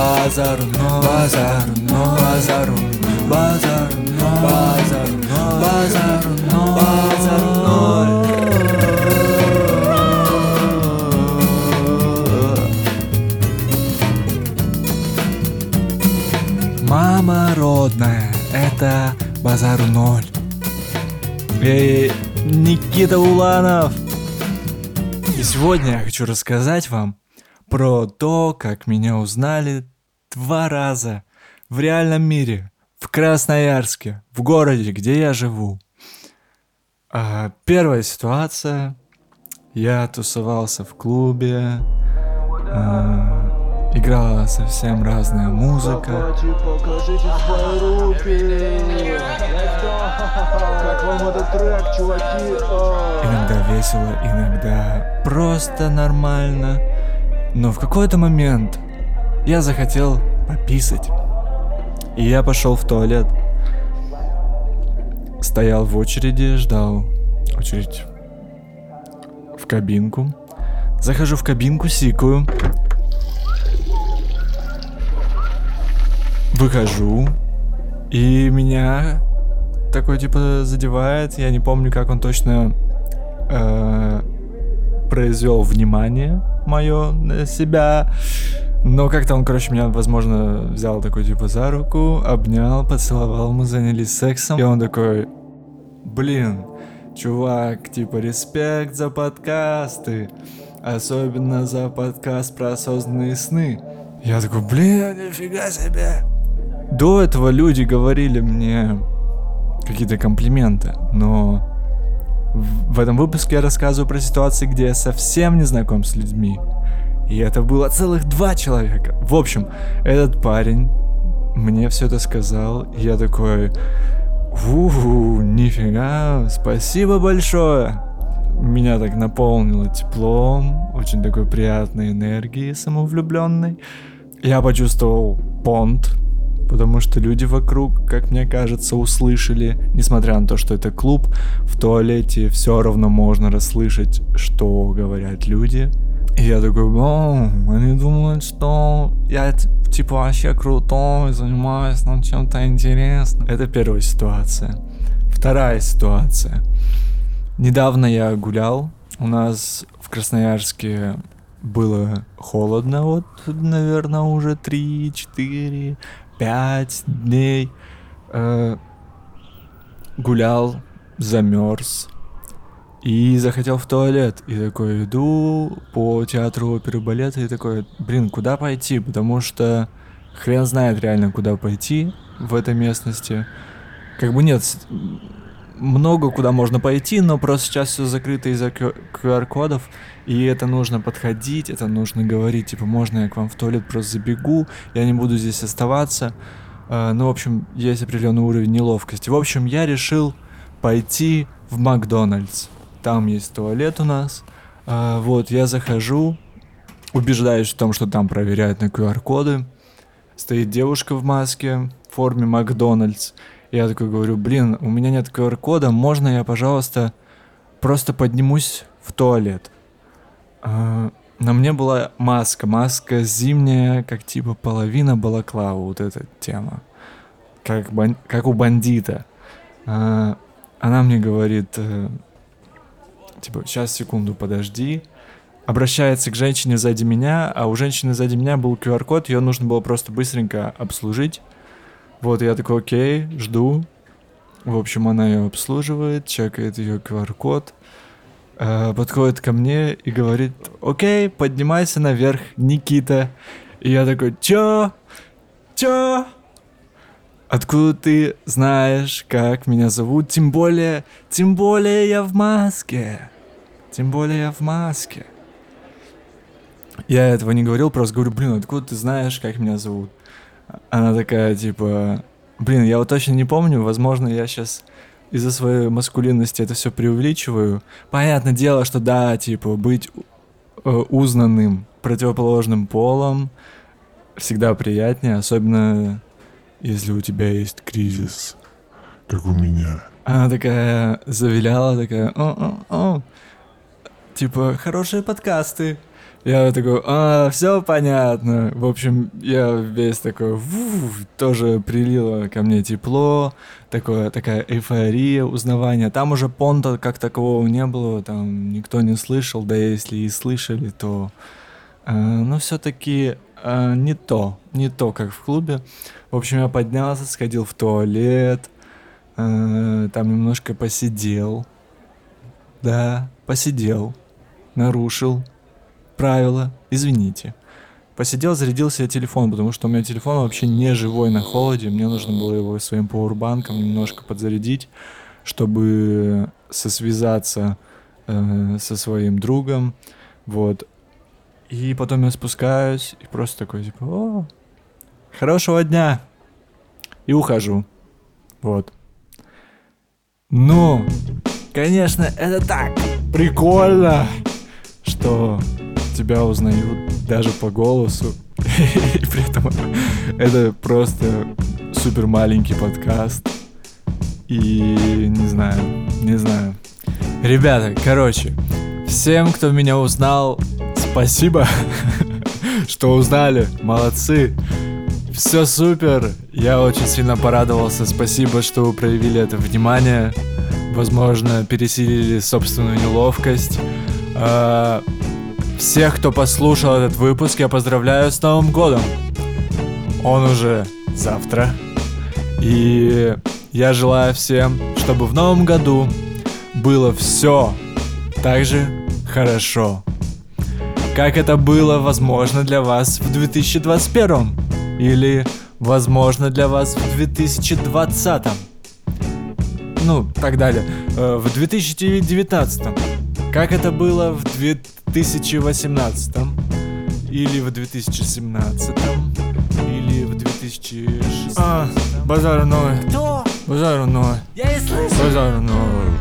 базару базару базару базару базару базару базару ноль. Мама родная, это базару ноль. Эй, Никита Уланов! И сегодня я хочу рассказать вам про то, как меня узнали два раза в реальном мире, в Красноярске, в городе, где я живу. А, первая ситуация. Я тусовался в клубе, а, играла совсем разная музыка. Иногда весело, иногда просто нормально. Но в какой-то момент я захотел пописать. И я пошел в туалет. Стоял в очереди, ждал очередь в кабинку. Захожу в кабинку, сикаю. Выхожу. И меня такой типа задевает. Я не помню, как он точно э, произвел внимание мое на себя. Но как-то он, короче, меня, возможно, взял такой, типа, за руку, обнял, поцеловал, мы занялись сексом. И он такой, блин, чувак, типа, респект за подкасты. Особенно за подкаст про осознанные сны. Я такой, блин, нифига себе. До этого люди говорили мне какие-то комплименты, но в этом выпуске я рассказываю про ситуации, где я совсем не знаком с людьми. И это было целых два человека. В общем, этот парень мне все это сказал, и я такой, у нифига, спасибо большое. Меня так наполнило теплом, очень такой приятной энергией самовлюбленной. Я почувствовал понт, потому что люди вокруг, как мне кажется, услышали, несмотря на то, что это клуб, в туалете все равно можно расслышать, что говорят люди. И я такой, о, они думают, что я типа вообще крутой, занимаюсь ну, чем-то интересным. Это первая ситуация. Вторая ситуация. Недавно я гулял, у нас в Красноярске было холодно, вот, наверное, уже 3, 4, 5 дней. Э, гулял, замерз и захотел в туалет. И такой иду по театру оперы балета и такой, блин, куда пойти? Потому что хрен знает реально, куда пойти в этой местности. Как бы нет, много куда можно пойти, но просто сейчас все закрыто из-за QR-кодов, и это нужно подходить, это нужно говорить, типа, можно я к вам в туалет просто забегу, я не буду здесь оставаться. Uh, ну, в общем, есть определенный уровень неловкости. В общем, я решил пойти в Макдональдс. Там есть туалет у нас. Uh, вот, я захожу, убеждаюсь в том, что там проверяют на QR-коды. Стоит девушка в маске в форме Макдональдс. Я такой говорю, блин, у меня нет QR-кода, можно я, пожалуйста, просто поднимусь в туалет? А, на мне была маска, маска зимняя, как типа половина балаклава, вот эта тема. Как, бан... как у бандита. А, она мне говорит, э, типа, сейчас, секунду, подожди. Обращается к женщине сзади меня, а у женщины сзади меня был QR-код, ее нужно было просто быстренько обслужить. Вот, я такой, окей, жду. В общем, она ее обслуживает, чекает ее QR-код, э, подходит ко мне и говорит, окей, поднимайся наверх, Никита. И я такой, чё? Чё? Откуда ты знаешь, как меня зовут? Тем более, тем более я в маске. Тем более я в маске. Я этого не говорил, просто говорю, блин, откуда ты знаешь, как меня зовут? Она такая, типа, блин, я вот точно не помню, возможно, я сейчас из-за своей маскулинности это все преувеличиваю. Понятное дело, что да, типа, быть э, узнанным противоположным полом всегда приятнее, особенно если у тебя есть кризис. Как у меня. Она такая завиляла, такая, о, о, о. типа, хорошие подкасты, Я такой, а, все понятно. В общем, я весь такой, «Ву», тоже прилило ко мне тепло, такое, такая эйфория, узнавания. Там уже понта как такового не было, там никто не слышал, да если и слышали, то... э, ну, все-таки не то, не то, как в клубе. В общем, я поднялся, сходил в туалет, э, там немножко посидел. Да, посидел, нарушил правила, извините. Посидел, зарядил себе телефон, потому что у меня телефон вообще не живой на холоде. Мне нужно было его своим пауэрбанком немножко подзарядить, чтобы сосвязаться э, со своим другом. Вот. И потом я спускаюсь и просто такой, типа, о, хорошего дня. И ухожу. Вот. Ну, конечно, это так прикольно, что тебя узнают даже по голосу. И при этом это просто супер маленький подкаст. И не знаю, не знаю. Ребята, короче, всем, кто меня узнал, спасибо, что узнали. Молодцы. Все супер. Я очень сильно порадовался. Спасибо, что вы проявили это внимание. Возможно, пересилили собственную неловкость. Всех, кто послушал этот выпуск, я поздравляю с Новым годом. Он уже завтра. И я желаю всем, чтобы в новом году было все так же хорошо, как это было возможно для вас в 2021 или возможно для вас в 2020. Ну, так далее. Э, В 2019. Как это было в 2018 или в 2017 или в 2016. А, базар ноль. Кто? Базар ноль. Я не слышу. Базар ноль.